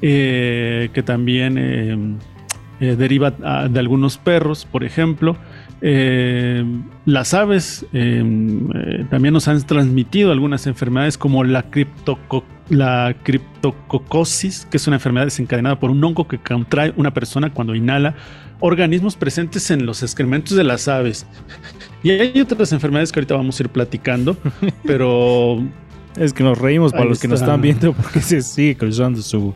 eh, que también eh, eh, deriva ah, de algunos perros, por ejemplo. Eh, las aves también nos han transmitido algunas enfermedades como la, criptoco- la criptococosis, que es una enfermedad desencadenada por un hongo que contrae una persona cuando inhala organismos presentes en los excrementos de las aves. Y hay otras enfermedades que ahorita vamos a ir platicando, (laughs) pero Es que nos reímos para Ahí los que nos está. están viendo porque se sigue cruzando su,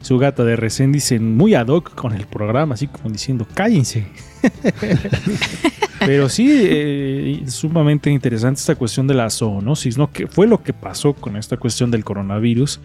su gata de recién, dicen muy ad hoc con el programa, así como diciendo, cállense. (laughs) Pero sí, eh, sumamente interesante esta cuestión de la zoonosis, ¿no? Que fue lo que pasó con esta cuestión del coronavirus,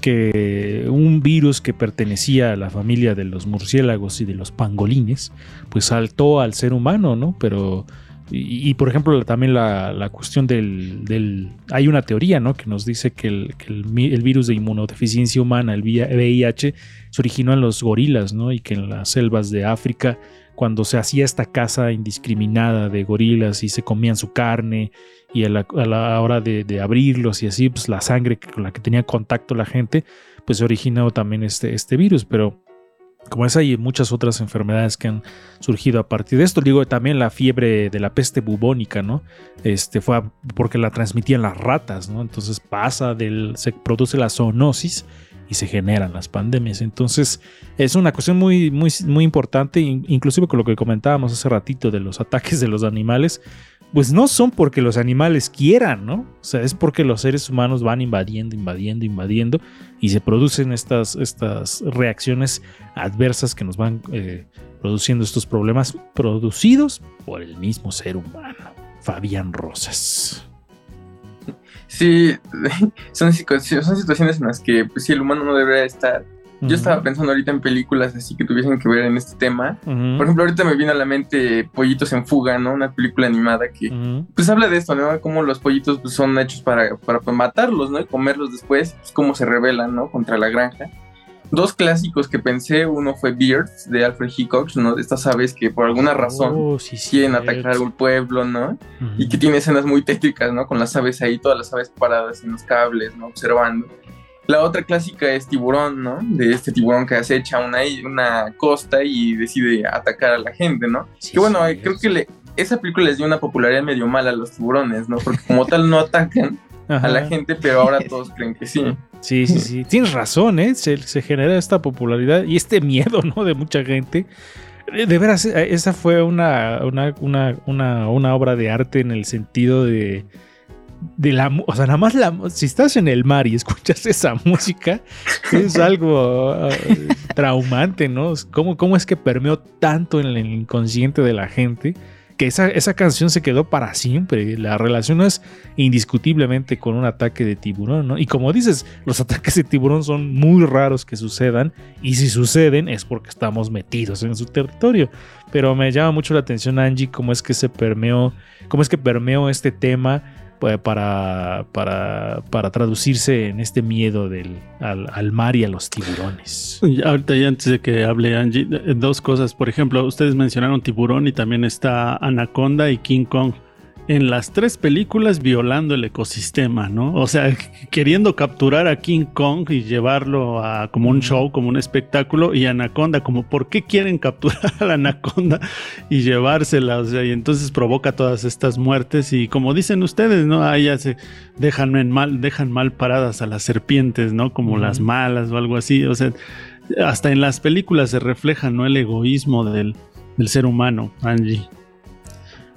que un virus que pertenecía a la familia de los murciélagos y de los pangolines, pues saltó al ser humano, ¿no? Pero y, y, por ejemplo, también la, la cuestión del, del- Hay una teoría, ¿no? Que nos dice que el, el virus de inmunodeficiencia humana, el VIH, se originó en los gorilas, ¿no? Y que en las selvas de África, cuando se hacía esta caza indiscriminada de gorilas y se comían su carne, y a la, a la hora de, de abrirlos y así, pues la sangre con la que tenía contacto la gente, pues se originó también este, este virus, pero como es, hay muchas otras enfermedades que han surgido a partir de esto. Digo, también la fiebre de la peste bubónica, ¿no? Este fue porque la transmitían las ratas, ¿no? Entonces pasa del. se produce la zoonosis y se generan las pandemias. Entonces, es una cuestión muy, muy, muy importante, in- inclusive con lo que comentábamos hace ratito de los ataques de los animales. Pues no son porque los animales quieran, ¿no? O sea, es porque los seres humanos van invadiendo, invadiendo, invadiendo y se producen estas, estas reacciones adversas que nos van eh, produciendo estos problemas producidos por el mismo ser humano. Fabián Rosas. Sí, (laughs) son, situ- son situaciones en las que pues, sí, el humano no debería estar. Yo estaba pensando ahorita en películas así que tuviesen que ver en este tema. Ujú. Por ejemplo, ahorita me viene a la mente Pollitos en Fuga, ¿no? Una película animada que pues habla de esto, ¿no? Cómo los pollitos pues, son hechos para, para pues, matarlos, ¿no? Y comerlos después, pues cómo se rebelan, ¿no? Contra la granja. Dos clásicos que pensé, uno fue Beards de Alfred Hitchcock, ¿no? De estas aves que por alguna razón Oh, sí, quieren cierto. atacar un pueblo, ¿no? Y que tiene escenas muy tétricas, ¿no? Con las aves ahí, todas las aves paradas en los cables, ¿no? Observando. La otra clásica es Tiburón, ¿no? De este tiburón que acecha una, una costa y decide atacar a la gente, ¿no? que bueno, eh, creo que le- esa película les dio una popularidad medio mala a los tiburones, ¿no? Porque como tal no atacan a la gente, pero ahora (laughs) todos creen que sí. Sí, sí, sí. Tienes razón, ¿eh? Se, se genera esta popularidad y este miedo, ¿no? De mucha gente. Eh, De veras, eh, esa fue una, una, una, una, una obra de arte en el sentido de. De la, o sea, nada más si estás en el mar y escuchas esa (laughs) música, es algo eh, traumante, ¿no? ¿Cómo, ¿Cómo es que permeó tanto en el inconsciente de la gente que esa, esa canción se quedó para siempre. La relacionas indiscutiblemente con un ataque de tiburón, ¿no? Y como dices, los ataques de tiburón son muy raros que sucedan y si suceden es porque estamos metidos en su territorio. Pero me llama mucho la atención, Angie, cómo es que se permeó, cómo es que permeó este tema para, para, para traducirse en este miedo del, al, al mar y a los tiburones. Ahorita antes de que hable Angie, eh, dos cosas. Por ejemplo, ustedes mencionaron tiburón y también está Anaconda y King Kong. En las tres películas violando el ecosistema, ¿no? O sea, queriendo capturar a King Kong y llevarlo a como un show, como un espectáculo, y Anaconda, como ¿por qué quieren capturar a la Anaconda y llevársela? O sea, y entonces provoca todas estas muertes. Y como dicen ustedes, ¿no? Ahí ya se dejan en mal, dejan mal paradas a las serpientes, ¿no? Como las malas o algo así. O sea, hasta en las películas se refleja, ¿no? El egoísmo del, del ser humano, Angie.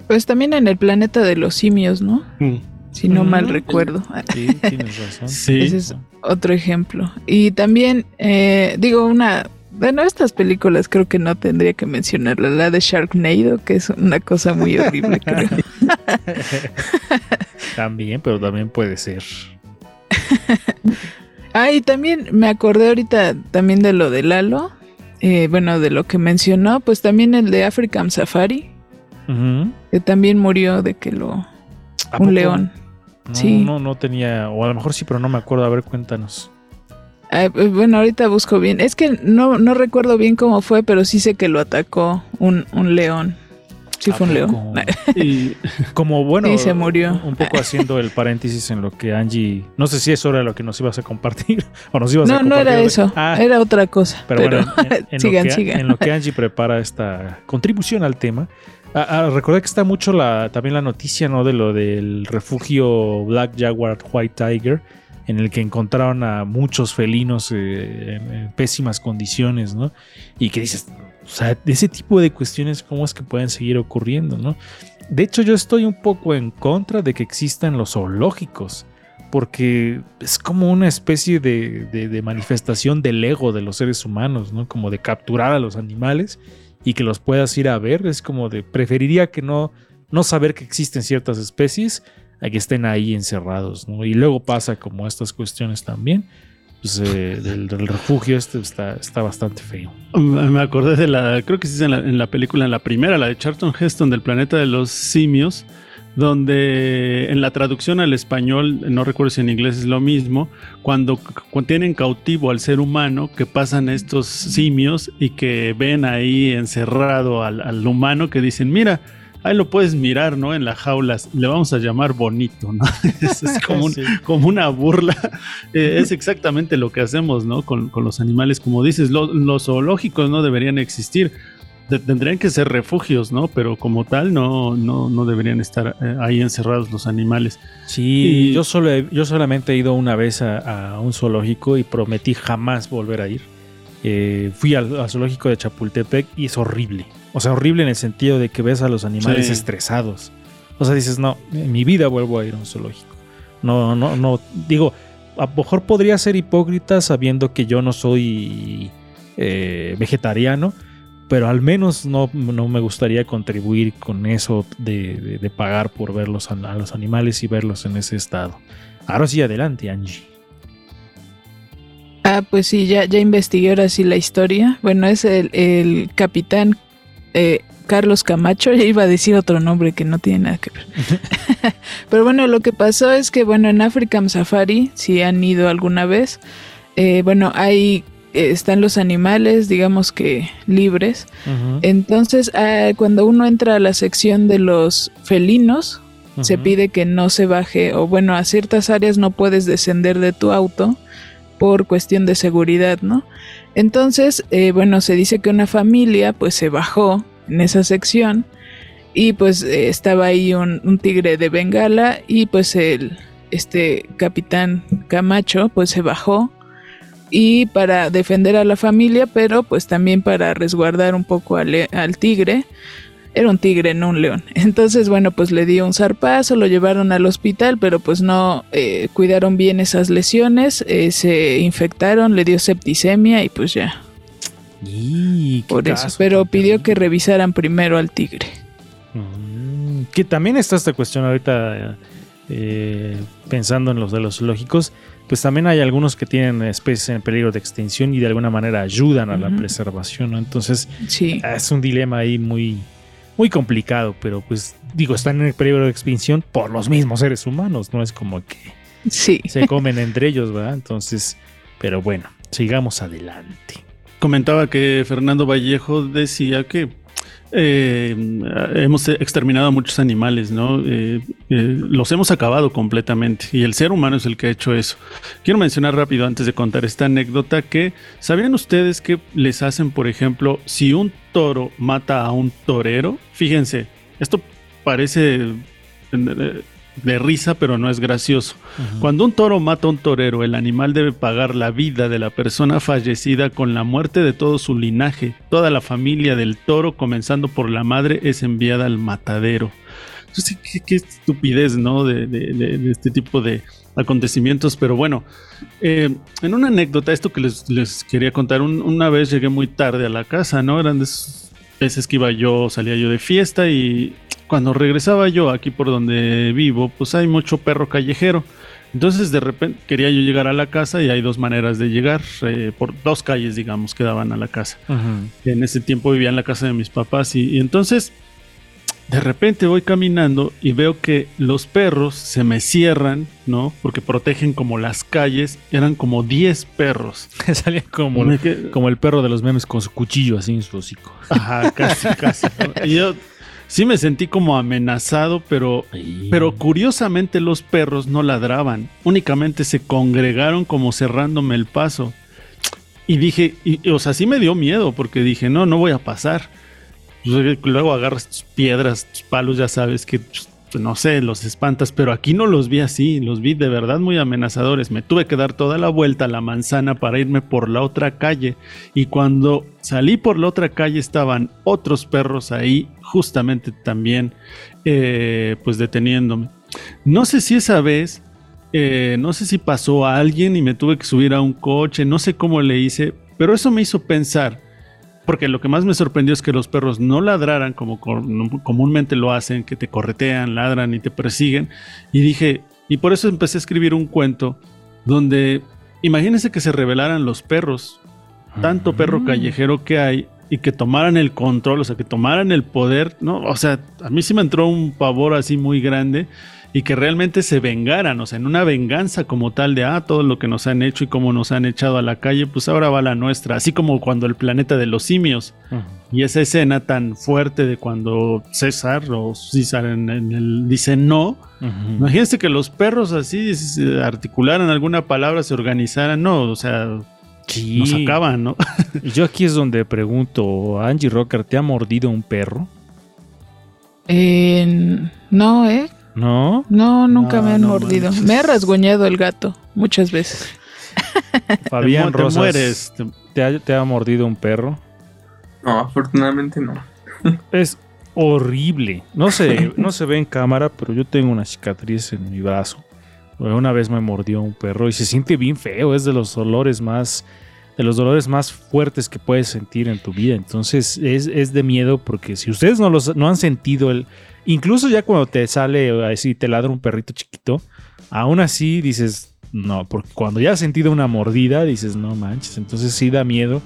Pues también en el planeta de los simios, ¿no? Mm. Si no Mm. mal recuerdo. Sí, tienes razón. (laughs) Sí. Ese es otro ejemplo. Y también, eh, digo, una. Bueno, estas películas creo que no tendría que mencionarla. La de Sharknado, que es una cosa muy horrible, creo. (laughs) También, pero también puede ser. (laughs) Ah, y también me acordé ahorita también de lo de Lalo. eh, bueno, de lo que mencionó, pues también el de African Safari, Que también murió de que lo. ¿A Un poco? león. No, Sí. no, no tenía, o a lo mejor sí, pero no me acuerdo. A ver, cuéntanos. Eh, bueno, ahorita busco bien. Es que no, no recuerdo bien cómo fue, pero sí sé que lo atacó un, un león. Sí fue un león. (laughs) Y Como bueno, Y se murió. un poco haciendo el paréntesis en lo que Angie, no sé si eso era lo que nos ibas a compartir (laughs) o nos ibas a No, no era eso. Ah, Era otra cosa. pero, Pero, bueno, en, en- en (laughs) sigan, lo que, sigan. en lo que Angie prepara esta contribución al tema. Ah, ah, recordé que está mucho también la noticia ¿no? de lo del refugio Black Jaguar White Tiger, en el que encontraron a muchos felinos eh, en, pésimas condiciones, ¿no? Y que dices, o sea, ese tipo de cuestiones, ¿cómo es que pueden seguir ocurriendo, ¿no? De hecho, yo estoy un poco en contra de que existan los zoológicos, porque es como una especie de manifestación del ego de los seres humanos, ¿no? Como de capturar a los animales y que los puedas ir a ver. Es como de, preferiría que no, no saber que existen ciertas especies a que estén ahí encerrados, ¿no? Y luego pasa como estas cuestiones también. Pues, eh, (laughs) del, del refugio este está, está bastante feo. Me acordé de la, creo que sí es en la, en la película, en la primera, la de Charlton Heston del planeta de los simios, donde en la traducción al español, no recuerdo si en inglés es lo mismo, cuando, tienen cautivo al ser humano, que pasan estos simios y que ven ahí encerrado al, al humano, que dicen, mira, ahí lo puedes mirar, ¿no? En la jaula, le vamos a llamar bonito, ¿no? (laughs) es, es como, un- (laughs) Sí. como una burla. (laughs) Eh, es exactamente lo que hacemos, ¿no? Con, con los animales, como dices, lo- los zoológicos no deberían existir. Tendrían que ser refugios, ¿no? Pero como tal, no, no, no deberían estar eh, ahí encerrados los animales. Sí, Y- yo, solo he- yo solamente he ido una vez a, a un zoológico y prometí jamás volver a ir. Eh, fui al, al zoológico de Chapultepec y es horrible. O sea, horrible en el sentido de que ves a los animales Sí. estresados. O sea, dices, no, en mi vida vuelvo a ir a un zoológico. No, no, no. Digo, a lo mejor podría ser hipócrita sabiendo que yo no soy eh, vegetariano, pero al menos no, no me gustaría contribuir con eso de, de- de pagar por verlos a, a los animales y verlos en ese estado. Ahora sí, adelante, Angie. Ah, pues sí, ya, ya investigué ahora sí la historia. Bueno, es el, el capitán eh, Carlos Camacho. (laughs) Ya iba a decir otro nombre que no tiene nada que ver. (laughs) (laughs) Pero bueno, lo que pasó es que, bueno, en African Safari, si han ido alguna vez, eh, bueno, eh, están los animales, digamos que libres. Entonces, ah, cuando uno entra a la sección de los felinos, se pide que no se baje, o bueno, a ciertas áreas no puedes descender de tu auto por cuestión de seguridad, ¿no? Entonces, eh, bueno, se dice que una familia pues se bajó en esa sección y pues eh, estaba ahí un, un tigre de Bengala y pues el este capitán Camacho pues se bajó y para defender a la familia, pero pues también para resguardar un poco al, tigre. Era un tigre, no un león. (laughs) Entonces, bueno, pues le dio un zarpazo, lo llevaron al hospital, pero pues no eh, cuidaron bien esas lesiones, eh, se infectaron, le dio septicemia y pues ya. Y Por eso, pero pidió que revisaran primero al tigre. Mm. Que también está esta cuestión ahorita, eh, pensando en los de los zoológicos, pues también hay algunos que tienen especies en peligro de extinción y de alguna manera ayudan a la preservación, ¿no? Entonces, Sí. es un dilema ahí muy, muy complicado, pero pues digo, están en peligro de extinción por los mismos seres humanos, no es como que Sí. se comen entre ellos, ¿verdad? Entonces, pero bueno, sigamos adelante. Comentaba que Fernando Vallejo decía que eh, hemos exterminado a muchos animales, ¿no? Eh, eh, los hemos acabado completamente y el ser humano es el que ha hecho eso. Quiero mencionar rápido antes de contar esta anécdota que, ¿sabían ustedes que les hacen, por ejemplo, si un toro mata a un torero? Fíjense, esto parece eh, de risa, pero no es gracioso. Cuando un toro mata a un torero, el animal debe pagar la vida de la persona fallecida con la muerte de todo su linaje. Toda la familia del toro, comenzando por la madre, es enviada al matadero. Entonces, qué, qué estupidez, ¿no? De, de- de- de este tipo de acontecimientos. Pero bueno, eh, en una anécdota, esto que les, les quería contar, un- una vez llegué muy tarde a la casa, ¿no? Eran de esas veces que iba yo, salía yo de fiesta y cuando regresaba yo aquí por donde vivo, pues hay mucho perro callejero. Entonces de repente quería yo llegar a la casa y hay dos maneras de llegar, eh, por dos calles digamos que daban a la casa. En ese tiempo vivía en la casa de mis papás y, y entonces de repente voy caminando y veo que los perros se me cierran, ¿no? Porque protegen como las calles, eran como 10 perros. (laughs) Salía como, como el perro de los memes con su cuchillo así en su hocico. Ajá, casi, casi. ¿no? Y yo sí me sentí como amenazado, pero, pero curiosamente los perros no ladraban, únicamente se congregaron como cerrándome el paso. Y dije, y- o sea, sí me dio miedo porque dije, no, no voy a pasar. Pues, Luego agarras tus piedras, tus palos, ya sabes que, pues, no sé, los espantas, pero aquí no los vi así, los vi de verdad muy amenazadores. Me tuve que dar toda la vuelta a la manzana para irme por la otra calle. Y cuando salí por la otra calle estaban otros perros ahí, justamente también, eh, pues deteniéndome. No sé si esa vez, eh, no sé si pasó a alguien y me tuve que subir a un coche, no sé cómo le hice, pero eso me hizo pensar, porque lo que más me sorprendió es que los perros no ladraran como co- comúnmente lo hacen, que te corretean, ladran y te persiguen, y dije, y por eso empecé a escribir un cuento donde, imagínense que se rebelaran los perros, tanto perro callejero que hay y que tomaran el control, o sea, que tomaran el poder, ¿no? O sea, a mí sí me entró un pavor así muy grande y que realmente se vengaran, o sea, en una venganza como tal de, ah, todo lo que nos han hecho y cómo nos han echado a la calle, pues ahora va la nuestra, así como cuando el planeta de los simios y esa escena tan fuerte de cuando César o César en, en el, dice no, imagínense que los perros así se articularan alguna palabra, se organizaran, no, o sea, nos acaban, ¿no? (laughs) Y yo aquí es donde pregunto, Angie Rocker, ¿te ha mordido un perro? Eh, no, ¿eh? ¿No? No, nunca No, me han no mordido. manches. Me ha rasguñado el gato muchas veces. (laughs) Fabián Te Rosas, mueres. ¿te ha, te ha mordido un perro? No, afortunadamente no. (laughs) Es horrible. No se, no se ve en cámara, pero yo tengo una cicatriz en mi brazo. Una vez me mordió un perro y se siente bien feo. Es de los dolores más, de los dolores más fuertes que puedes sentir en tu vida. Entonces es, es de miedo porque si ustedes no, los, no han sentido el, incluso ya cuando te sale así te ladra un perrito chiquito, aún así dices no, porque cuando ya has sentido una mordida dices no manches. Entonces sí da miedo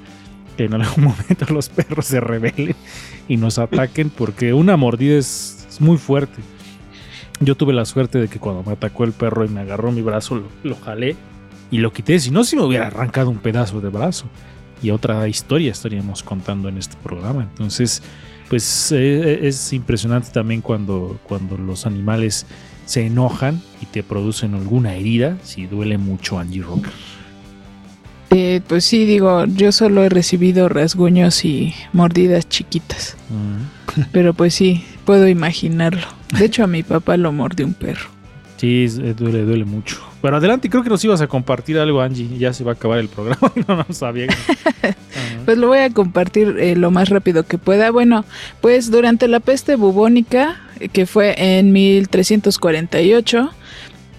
que en algún (laughs) momento los perros se rebelen y nos ataquen porque una mordida es, muy fuerte. Yo tuve la suerte de que cuando me atacó el perro y me agarró mi brazo, lo, lo jalé y lo quité. Si no, si me hubiera arrancado un pedazo de brazo. Y otra historia estaríamos contando en este programa. Entonces, pues eh, es impresionante también cuando, cuando los animales se enojan y te producen alguna herida. Si duele mucho, Angie Rocker. Eh, pues sí, digo, yo solo he recibido rasguños y mordidas chiquitas. Pero pues sí, puedo imaginarlo. De hecho, a mi papá lo mordió un perro. Sí, eh, duele, duele mucho. Pero adelante, creo que nos ibas a compartir algo, Angie. Ya se va a acabar el programa. (laughs) no, no sabía. (laughs) Pues lo voy a compartir eh, lo más rápido que pueda. Bueno, pues durante la peste bubónica, eh, que fue en 1348,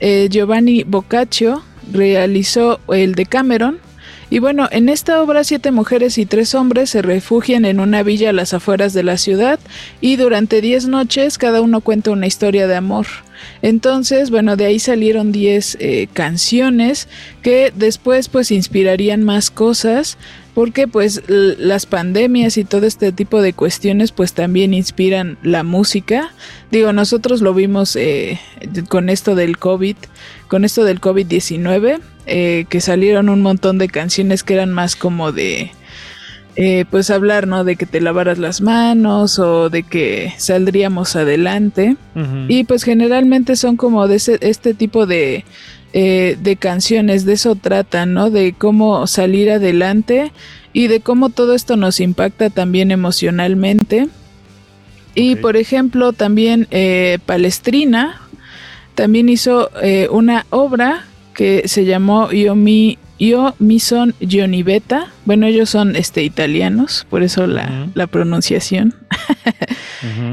eh, Giovanni Boccaccio realizó el Decameron Y bueno, en esta obra siete mujeres y tres hombres se refugian en una villa a las afueras de la ciudad y durante diez noches cada uno cuenta una historia de amor. Entonces, bueno, de ahí salieron 10 eh, canciones que después pues inspirarían más cosas porque pues las pandemias y todo este tipo de cuestiones pues también inspiran la música. Digo, nosotros lo vimos eh, con esto del COVID, con esto del COVID-19, eh, que salieron un montón de canciones que eran más como de... Eh, pues hablar, ¿no? De que te lavaras las manos o de que saldríamos adelante. Y pues generalmente son como de este tipo de, eh, de canciones, de eso tratan, ¿no? De cómo salir adelante y de cómo todo esto nos impacta también emocionalmente. Y por ejemplo, también eh, Palestrina también hizo una obra que se llamó Yo mi, Yo mi son Beta. Bueno, ellos son este, italianos, por eso la, la pronunciación.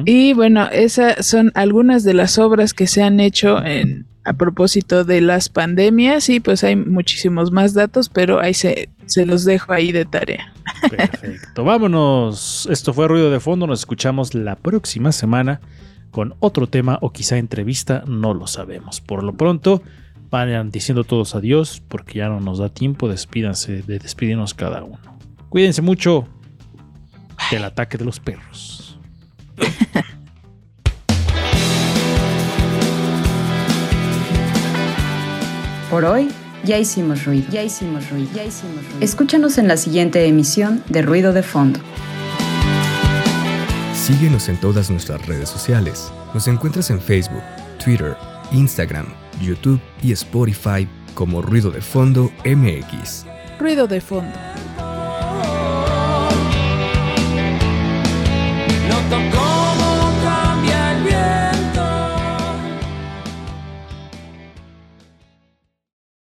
Y bueno, esas son algunas de las obras que se han hecho en, a propósito de las pandemias y pues hay muchísimos más datos, pero ahí se, se los dejo ahí de tarea. Perfecto, vámonos. Esto fue Ruido de Fondo, nos escuchamos la próxima semana con otro tema o quizá entrevista, no lo sabemos. Por lo pronto, vayan diciendo todos adiós porque ya no nos da tiempo, despídanse de despedirnos cada uno. Cuídense mucho del ataque de los perros. (laughs) Por hoy ya hicimos ruido, ya hicimos ruido, ya hicimos ruido. Escúchanos en la siguiente emisión de Ruido de Fondo. Síguenos en todas nuestras redes sociales. Nos encuentras en Facebook, Twitter, Instagram, YouTube y Spotify como Ruido de Fondo MX. Ruido de Fondo.